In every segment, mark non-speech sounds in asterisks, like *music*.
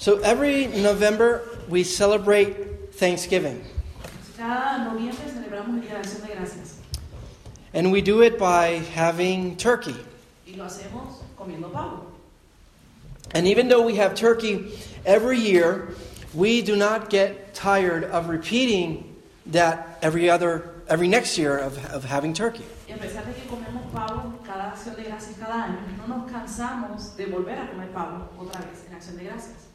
So every November we celebrate Thanksgiving. Cada noviembre celebramos el Día de Acción de Gracias And we do it by having turkey. y lo hacemos comiendo pavo. And even though we have turkey every year, we do not get tired of repeating that every other every next year of, of having turkey. Y a pesar de que comemos pavo cada acción de gracias cada año, no nos cansamos de volver a comer pavo otra vez en acción de gracias.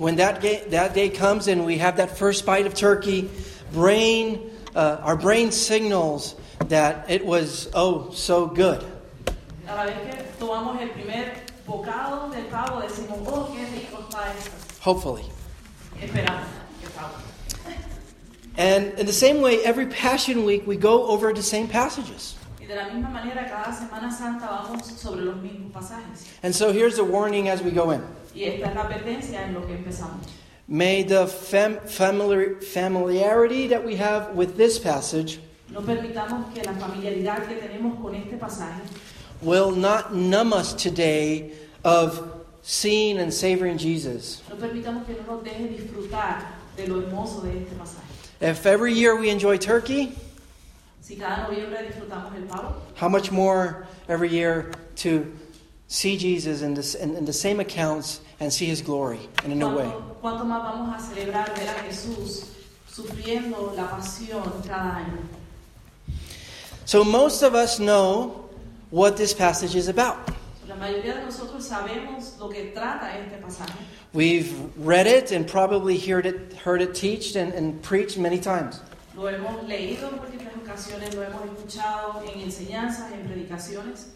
When that day, that day comes and we have that first bite of turkey, brain, uh, our brain signals that it was oh so good. A la vez que tomamos el primer bocado del pavo, decimos, oh, qué rico está esto. Hopefully. Esperamos. And in the same way, every Passion Week we go over the same passages. Y de la misma manera, cada Semana Santa vamos sobre los mismos pasajes. And so here's a warning as we go in. Y esta es la advertencia en lo que empezamos. May the fam- famili- familiarity that we have with this passage No permitamos que la familiaridad que tenemos con este pasaje will not numb us today of seeing and savoring Jesus. No permitamos que no nos deje disfrutar de lo hermoso de este pasaje. If every year we enjoy turkey, Si cada noviembre disfrutamos el pavo, how much more every year to see Jesus in, this, in, in the same accounts and see his glory in a new way? ¿cuánto, cuánto más vamos a celebrar ver a Jesús sufriendo la pasión cada año? So most of us know what this passage is about. La mayoría de nosotros sabemos lo que trata este pasaje. We've read it and probably heard it, heard it teached and, and preached many times. Lo hemos leído en múltiples ocasiones, lo hemos escuchado en enseñanzas, en predicaciones.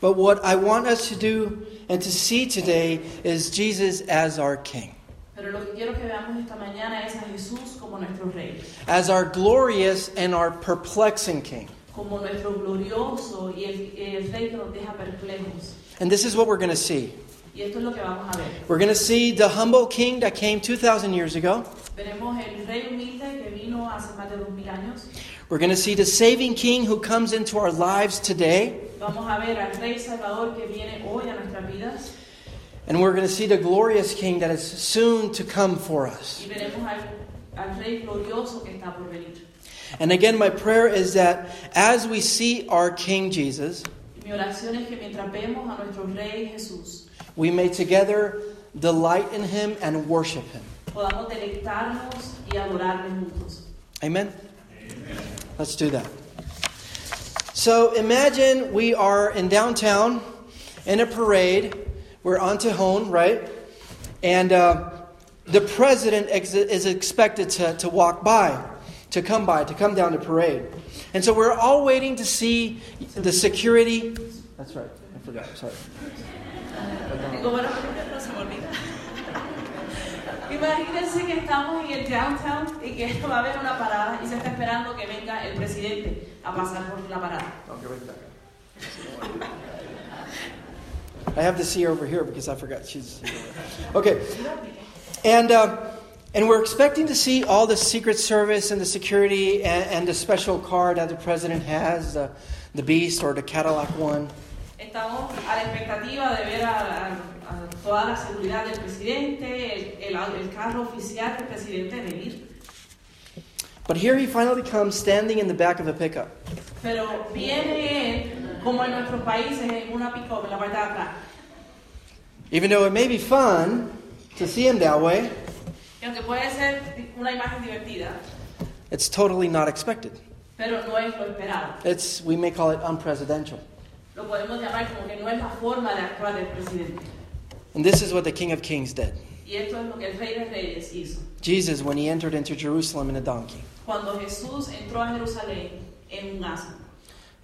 But what I want us to do and to see today is Jesus as our King, Pero lo que quiero que veamos esta mañana es a Jesús como nuestro Rey, as our glorious and our perplexing King. como nuestro glorioso y el, el Rey que nos deja perplejos. And this is what we're going to see. Y esto es lo que vamos a ver. We're going to see the humble King that came 2,000 years ago. Veremos el Rey humilde que vino hace más de dos años. We're going to see the saving King who comes into our lives today. Vamos a ver al Rey Salvador que viene hoy a nuestras vidas. And we're going to see the glorious King that is soon to come for us. Y veremos al, al Rey glorioso que está por venir. And again, my prayer is that as we see our King Jesus, mi oración es que mientras vemos a nuestro Rey Jesús, we may together delight in him and worship him. podamos deleitarnos y adorarle juntos. Amen? Let's do that. So imagine we are in downtown in a parade. We're on Tejon, right? And uh, the president ex- is expected to, to walk by, to come by, to come down to parade. And so we're all waiting to see the security. That's right. I forgot. Sorry. Imagínense que estamos en el downtown y que va a haber una parada y se está esperando que venga el presidente a pasar por la parada. I have to see her over here because I forgot she's. Okay. And, uh, and we're expecting to see all the Secret Service and the security and, and the special car that the president has, the, the Beast or the Cadillac one. Estamos a la expectativa de ver a, a- toda la seguridad del presidente, el, el- carro oficial del presidente venir. But here he finally comes standing in the back of a pickup. Pero viene él, como en nuestros países, en una pick-up en la parte de atrás. Even though it may be fun to see him that way, Y aunque puede ser una imagen divertida, it's totally not expected. pero no es lo esperado. It's, we may call it unpresidential. Lo podemos llamar como que no es la forma de actuar del presidente. And this is what the King of Kings did. Y esto es lo que el Rey de Reyes hizo. Jesus, when he entered into Jerusalem in a donkey. Cuando Jesús entró a Jerusalén en un asno.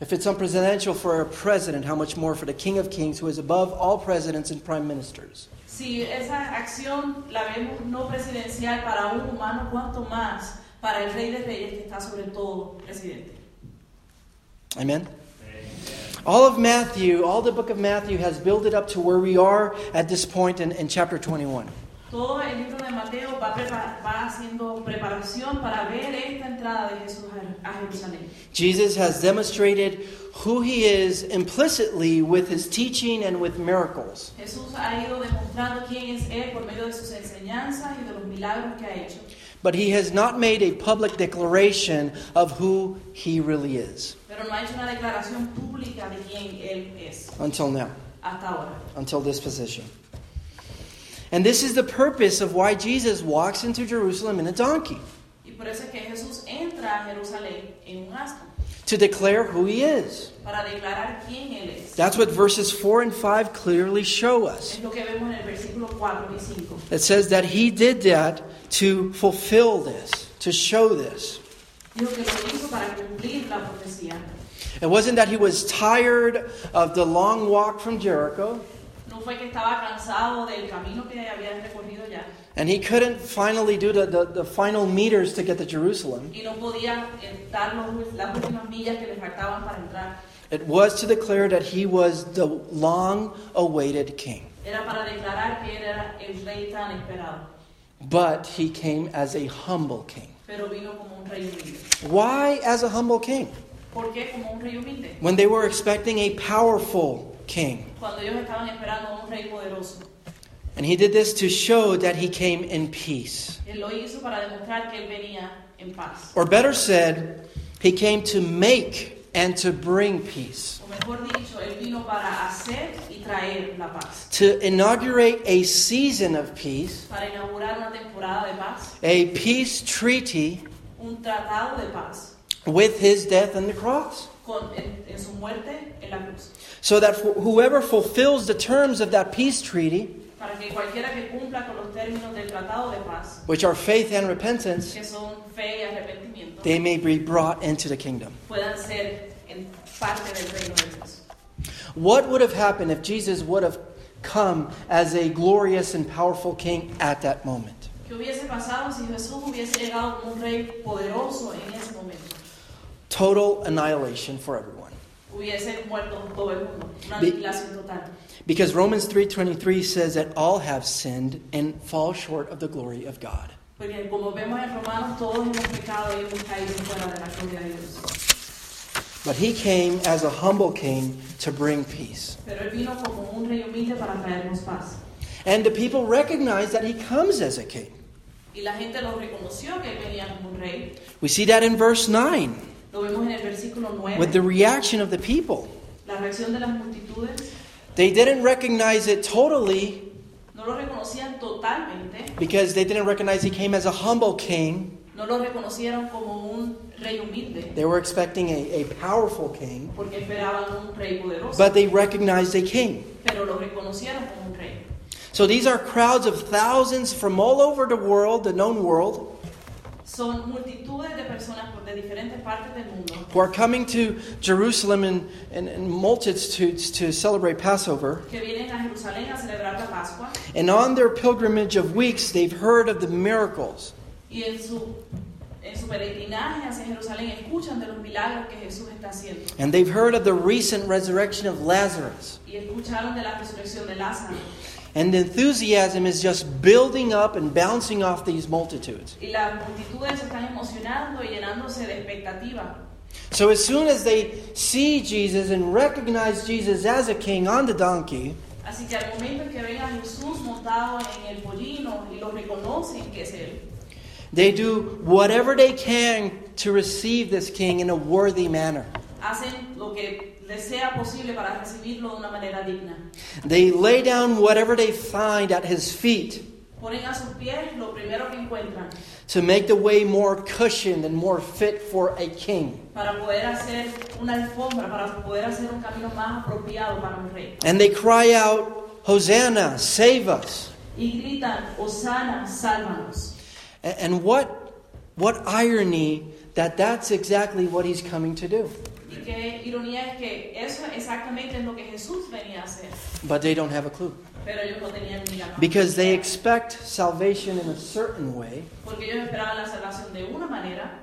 If it's unpresidential for a president, how much more for the King of Kings, who is above all presidents and prime ministers? Si esa acción la vemos no presidencial para un humano, ¿cuánto más para el Rey de Reyes que está sobre todo presidente? Amen? All of Matthew, all the book of Matthew has built it up to where we are at this point in, in chapter 21. Todo el libro de Mateo va, va haciendo preparación para ver esta entrada de Jesús a a Jerusalén. Jesus has demonstrated who he is implicitly with his teaching and with miracles. Jesús ha ido demostrando quién es Él por medio de sus enseñanzas y de los milagros que ha hecho. But he has not made a public declaration of who he really is Pero no ha hecho una declaración pública de quién Él es until now, hasta ahora. until this position. And this is the purpose of why Jesus walks into Jerusalem in a donkey Y por eso es que Jesús entra a Jerusalén en un asno to declare who he is. para declarar quién Él es. That's what verses 4 and 5 clearly show us. Es lo que vemos en el versículo 4 y 5. It says that he did that to fulfill this, to show this. Dijo que lo hizo para cumplir la profecía. It wasn't that he was tired of the long walk from Jericho No fue que estaba cansado del camino que había recorrido ya and he couldn't finally do the, the, the final meters to get to Jerusalem. y no podía dar los- las últimas millas que le faltaban para entrar. It was to declare that he was the long awaited king. Era para declarar que era el rey tan esperado. But he came as a humble king. Pero vino como un rey humilde. Why as a humble king? ¿Por qué como un rey humilde? When they were expecting a powerful king. Cuando ellos estaban esperando a un rey poderoso. And he did this to show that he came in peace. Él lo hizo para demostrar que él venía en paz. Or better said, he came to make and to bring peace. O mejor dicho, él vino para hacer y traer la paz. To inaugurate a season of peace, Para inaugurar una temporada de paz. a peace treaty Un tratado de paz. with his death on the cross. Con, en, en su muerte en la cruz. So that for whoever fulfills the terms of that peace treaty, Para que cualquiera que cumpla con los términos del tratado de paz, which are faith and repentance, fe y arrepentimiento, they may be brought into the kingdom. puedan ser en parte del reino de Dios. What would have happened if Jesus would have come as a glorious and powerful king at that moment? ¿Qué hubiese pasado si Jesús hubiese llegado como un rey poderoso en ese momento? Total annihilation for everyone. Hubiese muerto todo el mundo, una Be- aniquilación total. Because Romans 3:23 says that all have sinned and fall short of the glory of God. Porque como vemos en Romanos, todos hemos pecado y hemos caído fuera de la gloria de Dios. But he came as a humble king to bring peace. Pero Él vino como un rey humilde para traernos paz. And the people recognize that he comes as a king. Y la gente lo reconoció que Él venía como un rey. We see that in verse 9 Lo vemos en el versículo 9. with the reaction of the people. La reacción de las multitudes They didn't recognize it totally no lo reconocían totalmente, because they didn't recognize he came as a humble king. no lo reconocieron como un rey humilde, They were expecting a, a powerful king, porque esperaban un rey poderoso, but they recognized a king. pero lo reconocieron como un rey. So these are crowds of thousands from all over the world, the known world, Son multitudes de personas de diferentes partes del mundo who are coming to Jerusalem in, in, in multitudes to celebrate Passover. que vienen a Jerusalén a celebrar la Pascua And on their pilgrimage of weeks, they've heard of the miracles. y en su, en su peregrinaje hacia Jerusalén escuchan de los milagros que Jesús está haciendo And they've heard of the recent resurrection of Lazarus. y escucharon de la resurrección de Lázaro. And the enthusiasm is just building up and bouncing off these multitudes. Y las multitudes están emocionando y llenándose de expectativa. So as soon as they see Jesus and recognize Jesus as a king on the donkey, Así que al momento que ven a Jesús montado en el pollino y lo reconocen que es Él, they do whatever they can to receive this king in a worthy manner. hacen lo que les sea posible para recibirlo de una manera digna. They lay down whatever they find at his feet Ponen a sus pies lo primero que encuentran to make the way more cushioned and more fit for a king. para poder hacer una alfombra, para poder hacer un camino más apropiado para un rey. And they cry out, Hosanna, save us. Y gritan, Osana, sálvanos. A- And what, what irony that that's exactly what he's coming to do. Qué ironía es que eso exactamente es lo que Jesús venía a hacer. But they don't have a clue. Pero ellos no tenían ni la Because they expect salvation in a certain way. Porque ellos esperaban la salvación de una manera.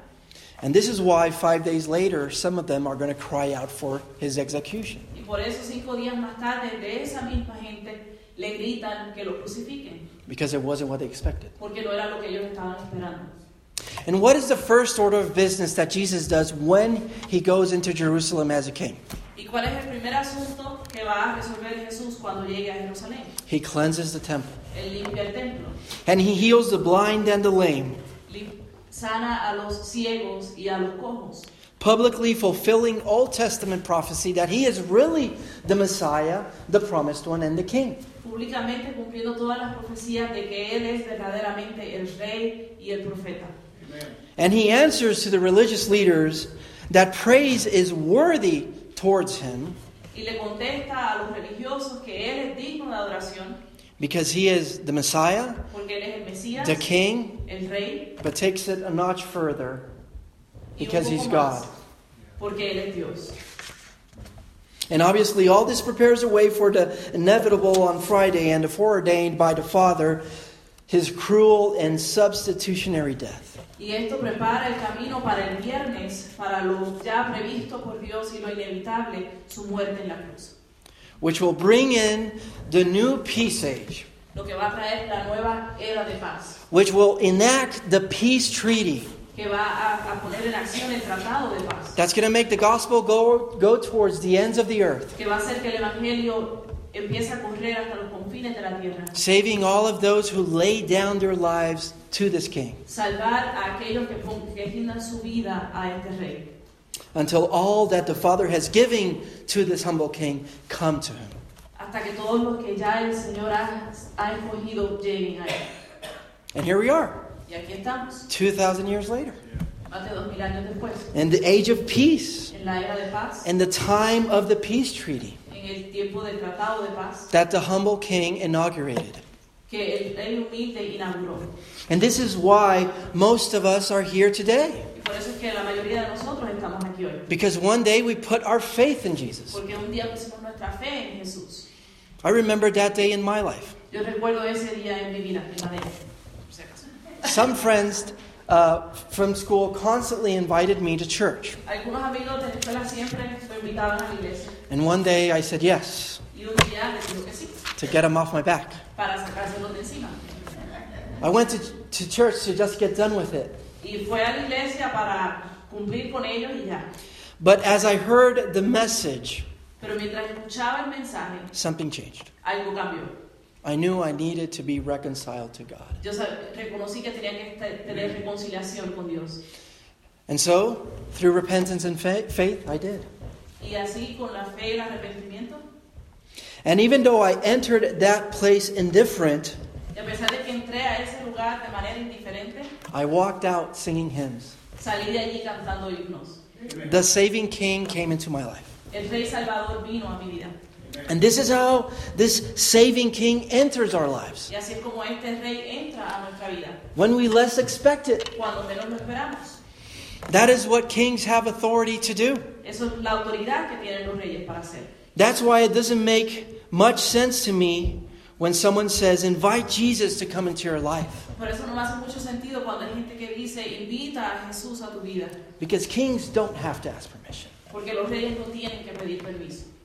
And this is why five days later, some of them are going to cry out for his execution. Y por eso cinco días más tarde de esa misma gente le gritan que lo crucifiquen, because it wasn't what they expected. porque no era lo que ellos estaban esperando. And what is the first order of business that Jesus does when he goes into Jerusalem as a king? ¿Y cuál es el primer asunto que va a resolver Jesús cuando llegue a Jerusalén? He cleanses the temple. And he heals the blind and the lame, sana a los ciegos y a los cojos, publicly fulfilling Old Testament prophecy that he is really the Messiah, the promised one, and the king. públicamente cumpliendo todas las profecías de que Él es verdaderamente el rey y el profeta. And he answers to the religious leaders that praise is worthy towards him Y le contesta a los religiosos que Él es digno de adoración because he is the Messiah, porque Él es el Mesías, the king, rey, but takes it a notch further because he's God. porque Él es Dios. And obviously, all this prepares a way for the inevitable on Friday and the foreordained by the Father, his cruel and substitutionary death. Y esto prepara el camino para el viernes, para lo ya previsto por Dios y lo inevitable, su muerte en la cruz. which will bring in the new peace age, Lo que va a traer la nueva era de paz, which will enact the peace treaty. Que va a, a poner en acción el tratado de paz, That's going to make the gospel go, go towards the ends of the earth, que va a hacer que el Evangelio empiece a correr hasta los confines de la tierra. saving all of those who lay down their lives to this king, Salvar a aquellos que, que rindan su vida a este rey. until all that the Father has given to this humble king come to him. Hasta que todos los que ya el Señor ha, ha escogido lleguen a él. And here we are, Y aquí estamos, 2,000 years later, más de dos años después, in the age of peace, en la era de paz, in the time of the peace treaty en el tiempo del tratado de paz, that the humble king inaugurated. que el rey humilde inauguró. And this is why most of us are here today. Por eso es que la mayoría de nosotros estamos aquí hoy. Because one day we put our faith in Jesus. Porque un día pusimos nuestra fe en Jesús. I remember that day in my life. Some friends uh, from school constantly invited me to church. Algunos amigos de la escuela siempre me invitaban a la iglesia. And one day I said yes Y un día les digo que sí, to get them off my back. para sacárselos de encima. I went to, to church to just get done with it. Y fue a la iglesia para cumplir con ellos y ya. But as I heard the message, Pero mientras escuchaba el mensaje, something changed. I knew I needed to be reconciled to God. Yo reconocí que tenía que tener reconciliación con Dios. And so, through repentance and faith, I did. Y así, con la fe y el arrepentimiento, And even though I entered that place indifferent, y a pesar de que entré a ese lugar de manera indiferente, I walked out singing hymns. salí de allí cantando himnos. The saving King came into my life. El Rey Salvador vino a mi vida. And this is how this saving King enters our lives. Y así es como este Rey entra a nuestra vida, When we less expect it. cuando menos lo esperamos. That is what kings have authority to do. Eso es la autoridad que tienen los reyes para hacer. That's why it doesn't make much sense to me when someone says, invite Jesus to come into your life. Por eso no me hace mucho sentido cuando hay gente que dice, invita a Jesús a. Because kings don't have to ask permission.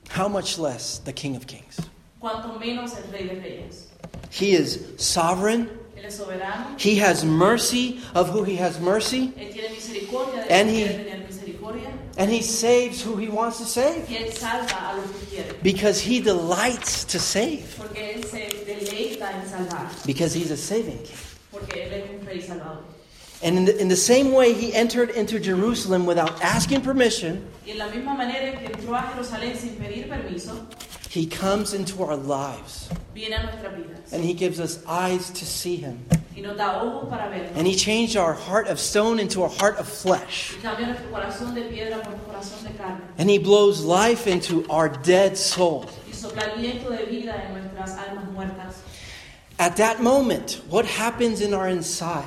Porque los reyes no tienen que pedir permiso. How much less the King of Kings? Cuanto menos el Rey de Reyes. He is sovereign. Él es. He has mercy of who he has mercy. Él tiene de And he- quiere tener misericordia. And he saves who he wants to save. Y Él salva a los que. Because he delights to save. Porque Él se deleita en salvar. Because he's a saving king. And in the, in the same way, he entered into Jerusalem without asking permission. Y en la misma manera en que entró a Jerusalén sin pedir permiso, He comes into our lives. viene a nuestras vidas. And he gives us eyes to see him. Y nos da ojos para verlo. And he changed our heart of stone into a heart of flesh. Y nuestro corazón de piedra por corazón de carne. And he blows life into our dead soul. Y sopla aliento de vida en nuestras almas muertas. At that moment, what happens in our inside?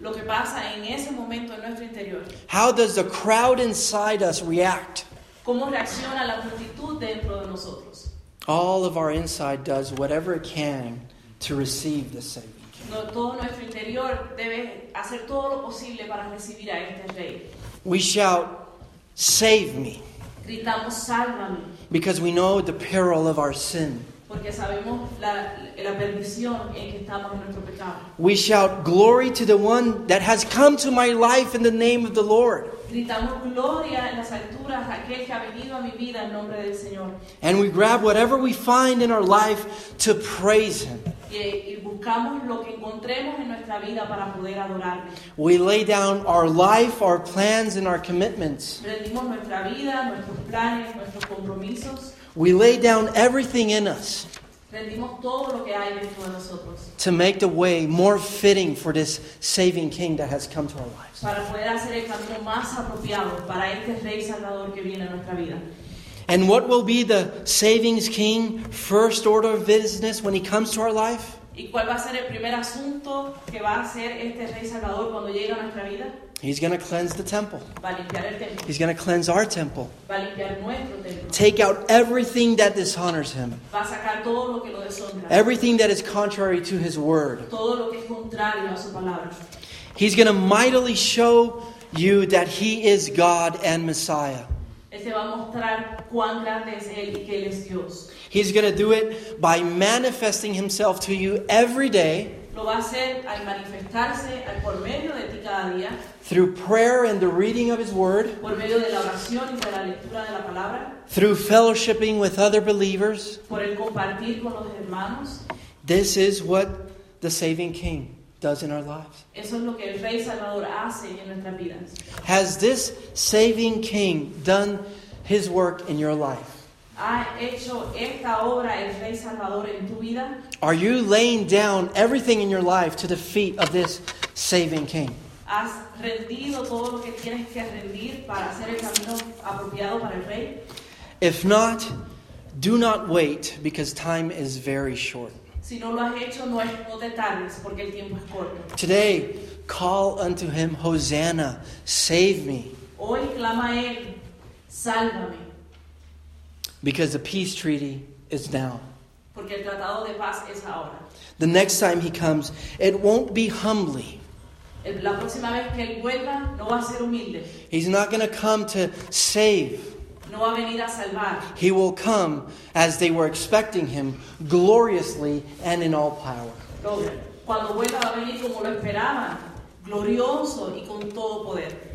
Lo que pasa en ese momento en nuestro interior. How does the crowd inside us react? ¿Cómo reacciona la multitud dentro de nosotros? All of our inside does whatever it can to receive the saving King. No, todo nuestro interior debe hacer todo lo posible para recibir a este rey. We shout, Save me, Gritamos, sálvame, because we know the peril of our sin. Porque sabemos la, la perdición en que estamos en nuestro pecado. We shout, Glory to the one that has come to my life in the name of the Lord. Gritamos gloria en las alturas a aquel que ha venido a mi vida en nombre del Señor. And we grab whatever we find in our life to praise Him. Y, y buscamos lo que encontremos en nuestra vida para poder adorarle. We lay down our life, our plans, and our commitments. Rendimos nuestra vida, nuestros planes, nuestros compromisos. We lay down everything in us todo lo que hay de to make the way more fitting for this saving King that has come to our lives. para poder hacer el camino más apropiado para este Rey Salvador que viene a nuestra vida. And what will be the savings King first order of business when he comes to our life? ¿Y cuál va a ser el primer asunto que va a hacer este Rey Salvador cuando llegue a nuestra vida? He's going to cleanse the temple. Va limpiar el templo, He's going to cleanse our temple. va limpiar nuestro templo, Take out everything that dishonors him, va sacar todo lo que lo deshonra, everything that is contrary to his word. todo lo que es contrario a su palabra. He's going to mightily show you that he is God and Messiah. Él te va a mostrar cuán grande es Él y que Él es Dios. He's going to do it by manifesting himself to you every day Lo va a hacer al manifestarse al- por medio de ti cada día, through prayer and the reading of his word, por medio de la oración y de la lectura de la palabra, through fellowshipping with other believers. por el compartir con los hermanos. This is what the saving king does in our lives. Eso es lo que el Rey Salvador hace en nuestras vidas. Has this saving king done his work in your life? ¿Ha hecho esta obra el Rey Salvador en tu vida? Are you laying down everything in your life to the feet of this saving king? ¿Has rendido todo lo que tienes que rendir para hacer el camino apropiado para el Rey? If not, do not wait because time is very short. Si no lo has hecho, no, es, no te tardes porque el tiempo es corto. Today, call unto him, Hosanna, save me, Hoy clama a Él, sálvame, because the peace treaty is now. porque el tratado de paz es ahora. The next time he comes, it won't be humbly. La próxima vez que Él vuelva, no va a ser humilde, He's not going to come to save. no va a venir a salvar. He will come as they were expecting him, gloriously and in all power. Cuando vuelva va a venir como lo esperaban, glorioso y con todo poder.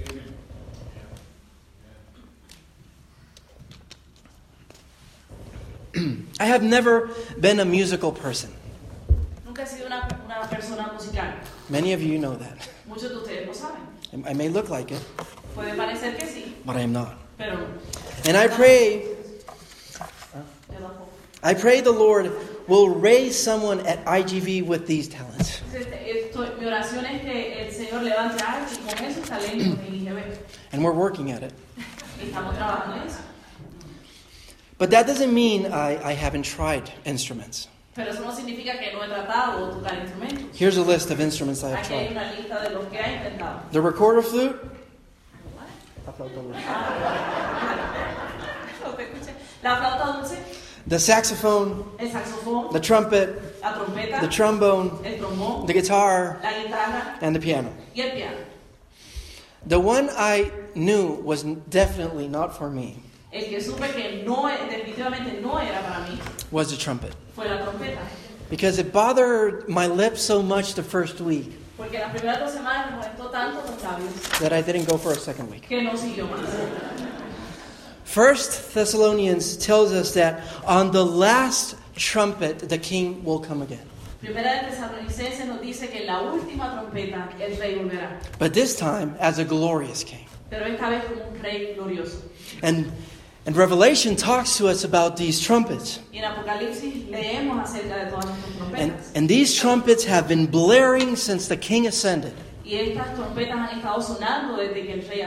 *clears throat* I have never been a musical person. Nunca he sido una, una persona musical. Many of you know that. Muchos de ustedes lo saben. I may look like it, Puede parecer que sí, but I am not. pero no. And I pray. I pray the Lord will raise someone at IGV with these talents. Entonces, esto- mi oración es que el Señor levante a alguien con esos talentos en IGB. And we're working at it. Y estamos trabajando en eso. But that doesn't mean I, I haven't tried instruments. Pero eso no significa que no he tratado tocar instrumentos. Here's a list of instruments I have Aquí hay tried una lista de los que ha intentado. the recorder flute, No te escuché. La flauta dulce, the saxophone, el saxofón, the trumpet, la trompeta, the trombone, el trombón, the guitar, la guitarra. And the piano. y el piano. The one I knew was definitely not for me El que supe que no, definitivamente no era para mí was the trumpet. fue la trompeta. Because it bothered my lips so much the first week Porque las primeras dos semanas me molestó tanto los labios that I didn't go for a second week. que no siguió más. First Thessalonians tells us that on the last trumpet the king will come again. Primera de Tesalonicenses nos dice que en la última trompeta el rey volverá. But this time as a glorious king. Pero esta vez como un rey glorioso. And and Revelation talks to us about these trumpets. En leemos de todas And, and these trumpets have been blaring since the king ascended, Y estas han desde que el rey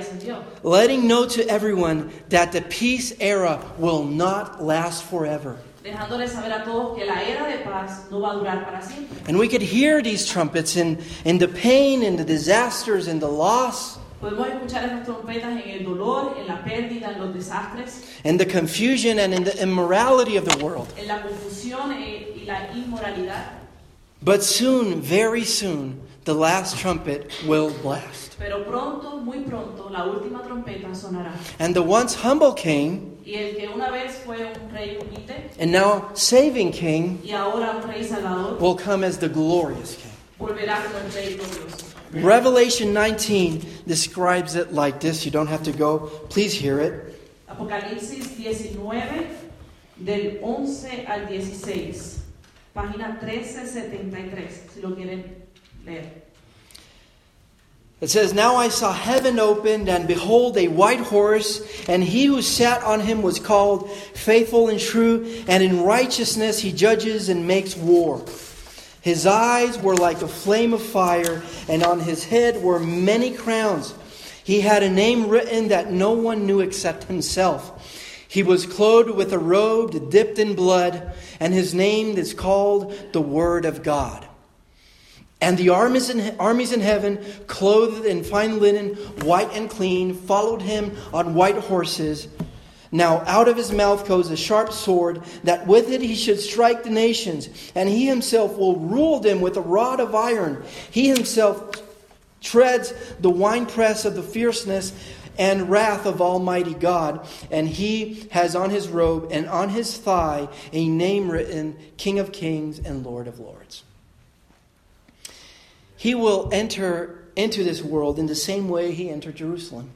letting know to everyone that the peace era will not last forever. Dejándole saber a todos que la era de paz no va a durar para siempre. And we could hear these trumpets in, in the pain, in the disasters, in the loss, Podemos escuchar esas trompetas en el dolor, en la pérdida, en los desastres, in the confusion, and in the immorality of the world. en la confusión y la inmoralidad. But soon, very soon, the last trumpet will blast. Pero pronto, muy pronto, la última trompeta sonará. And the once humble king Y el que una vez fue un rey humilde and now saving king y ahora un rey salvador, will come as the glorious king. volverá como el rey glorioso. Revelation 19 describes it like this. You don't have to go. Please hear it. Apocalipsis 19, del 11 al 16, página 1373, si lo quieren leer. It says, Now I saw heaven opened, and behold, a white horse, and he who sat on him was called Faithful and True, and in righteousness he judges and makes war. His eyes were like a flame of fire, and on his head were many crowns. He had a name written that no one knew except himself. He was clothed with a robe dipped in blood, and his name is called the Word of God. And the armies in, armies in heaven, clothed in fine linen, white and clean, followed him on white horses. Now out of his mouth goes a sharp sword, that with it he should strike the nations, and he himself will rule them with a rod of iron. He himself treads the winepress of the fierceness and wrath of Almighty God, and he has on his robe and on his thigh a name written King of Kings and Lord of Lords. He will enter into this world in the same way he entered Jerusalem,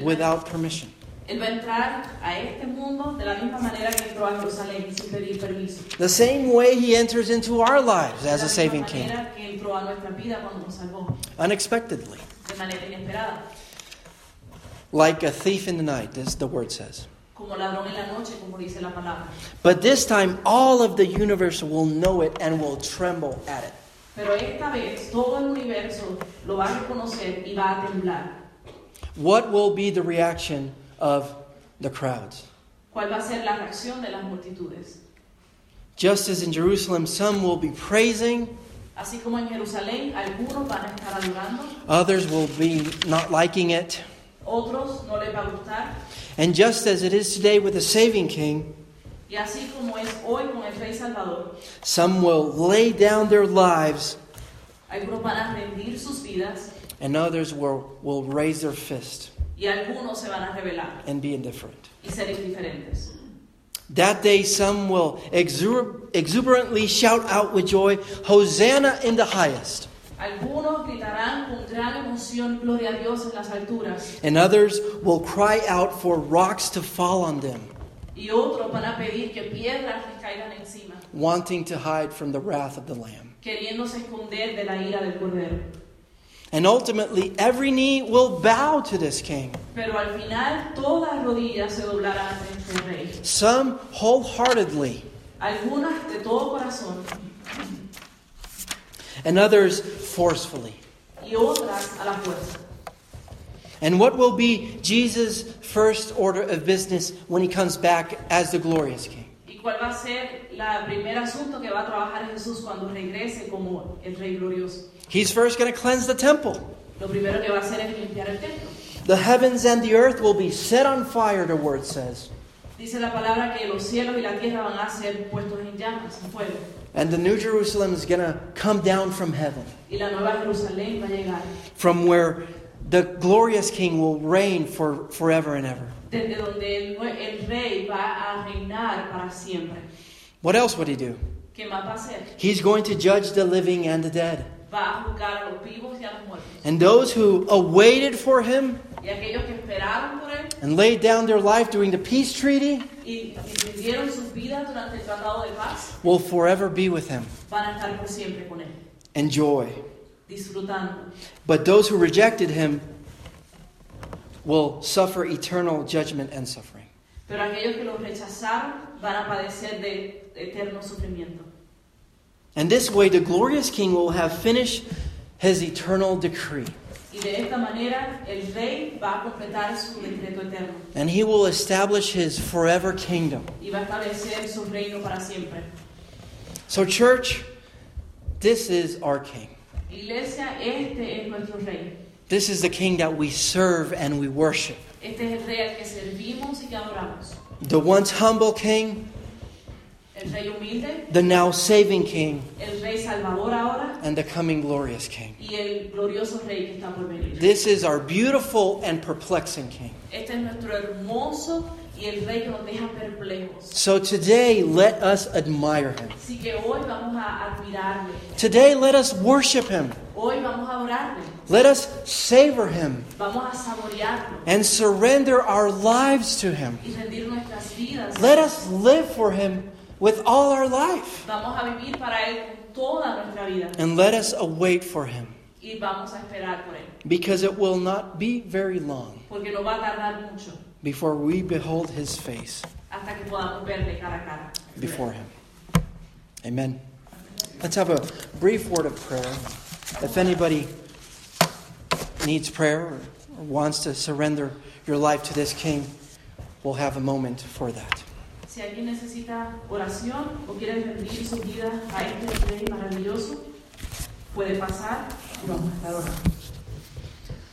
without permission. Él va a entrar a este mundo de la misma manera que entró a Jerusalén sin pedir permiso. The same way he enters into our lives as a saving king, que entró a nuestra vida cuando nos salvó, unexpectedly, de manera inesperada, like a thief in the night, as the word says. como ladrón en la noche, como dice la palabra. But this time, all of the universe will know it and will tremble at it. Pero esta vez todo el universo lo va a reconocer y va a temblar. What will be the reaction of the crowds? ¿Cuál va a ser la reacción de las multitudes? Just as in Jerusalem, some will be praising, Así como en Jerusalén, algunos van a estar adorando, others will be not liking it. otros no les va a gustar. And just as it is today with the saving king, Y así como es hoy con el Rey Salvador, some will lay down their lives algunos van a rendir sus vidas and others will, will raise their fist y algunos se van a and be indifferent. y ser indiferentes. That day, some will exuber- exuberantly shout out with joy, Hosanna in the highest. Algunos gritarán con gran emoción, gloria a Dios en las alturas, And others will cry out for rocks to fall on them, y otros van a pedir que piedras les caigan encima, wanting to hide from the wrath of the Lamb. queriéndose esconder de la ira del Cordero. And ultimately, every knee will bow to this king. Pero al final todas rodillas se doblarán ante este Rey. Some wholeheartedly, Algunas de todo corazón and others forcefully. y otras a la fuerza. And what will be Jesus' first order of business when he comes back as the glorious king? ¿Y cuál va a ser el primer asunto que va a trabajar Jesús cuando regrese como el Rey glorioso? He's first going to cleanse the temple. Lo primero que va a hacer es limpiar el templo. The heavens and the earth will be set on fire, the word says. Dice la palabra que los cielos y la tierra van a ser puestos en llamas, en fuego. And the New Jerusalem is going to come down from heaven, Y la nueva Jerusalén va a llegar. from where the glorious king will reign for forever and ever. Desde donde el, el rey va a reinar para siempre. What else would he do? ¿Qué más va a hacer? He's going to judge the living and the dead. Va a juzgar a los vivos y a los muertos. And those who awaited for him Y aquellos que esperaron por él and laid down their life during the peace treaty y, y rindieron sus vidas durante el tratado de paz will forever be with him. van a estar por siempre con él, Enjoy. But those who rejected him will suffer eternal judgment and suffering. Pero aquellos que los rechazaron van a padecer de eterno sufrimiento. And this way, the glorious king will have finished his eternal decree. Y de esta manera el rey va a completar su decreto eterno And he will establish his forever kingdom. y va a su reino para. So, church, this is our king. Iglesia, este es nuestro rey. This is the king that we serve and we worship. Este es el rey al que servimos y que adoramos. The once humble king, El rey humilde, the now saving king, el rey salvador ahora and the coming glorious king. y el glorioso rey que está por venir. This is our beautiful and perplexing king. Este es nuestro hermoso y el rey que nos deja perplejos. So today, let us admire him. Así que hoy vamos a admirarle, Today, let us worship him. hoy vamos a adorarle, Let us savor him vamos a saborearlo and surrender our lives to him. y rendir nuestras vidas. Let us live for him with all our life. Vamos a vivir para Él con toda nuestra vida And let us await for him y vamos a esperar por Él, because it will not be very long porque no va a tardar mucho before we behold his face hasta que podamos verle cara a cara. before him. Amen. Let's have a brief word of prayer. If anybody needs prayer or or wants to surrender your life to this king, we'll have a moment for that. Si alguien necesita oración o quiere rendir su vida a este rey maravilloso, puede pasar y vamos a estar orando.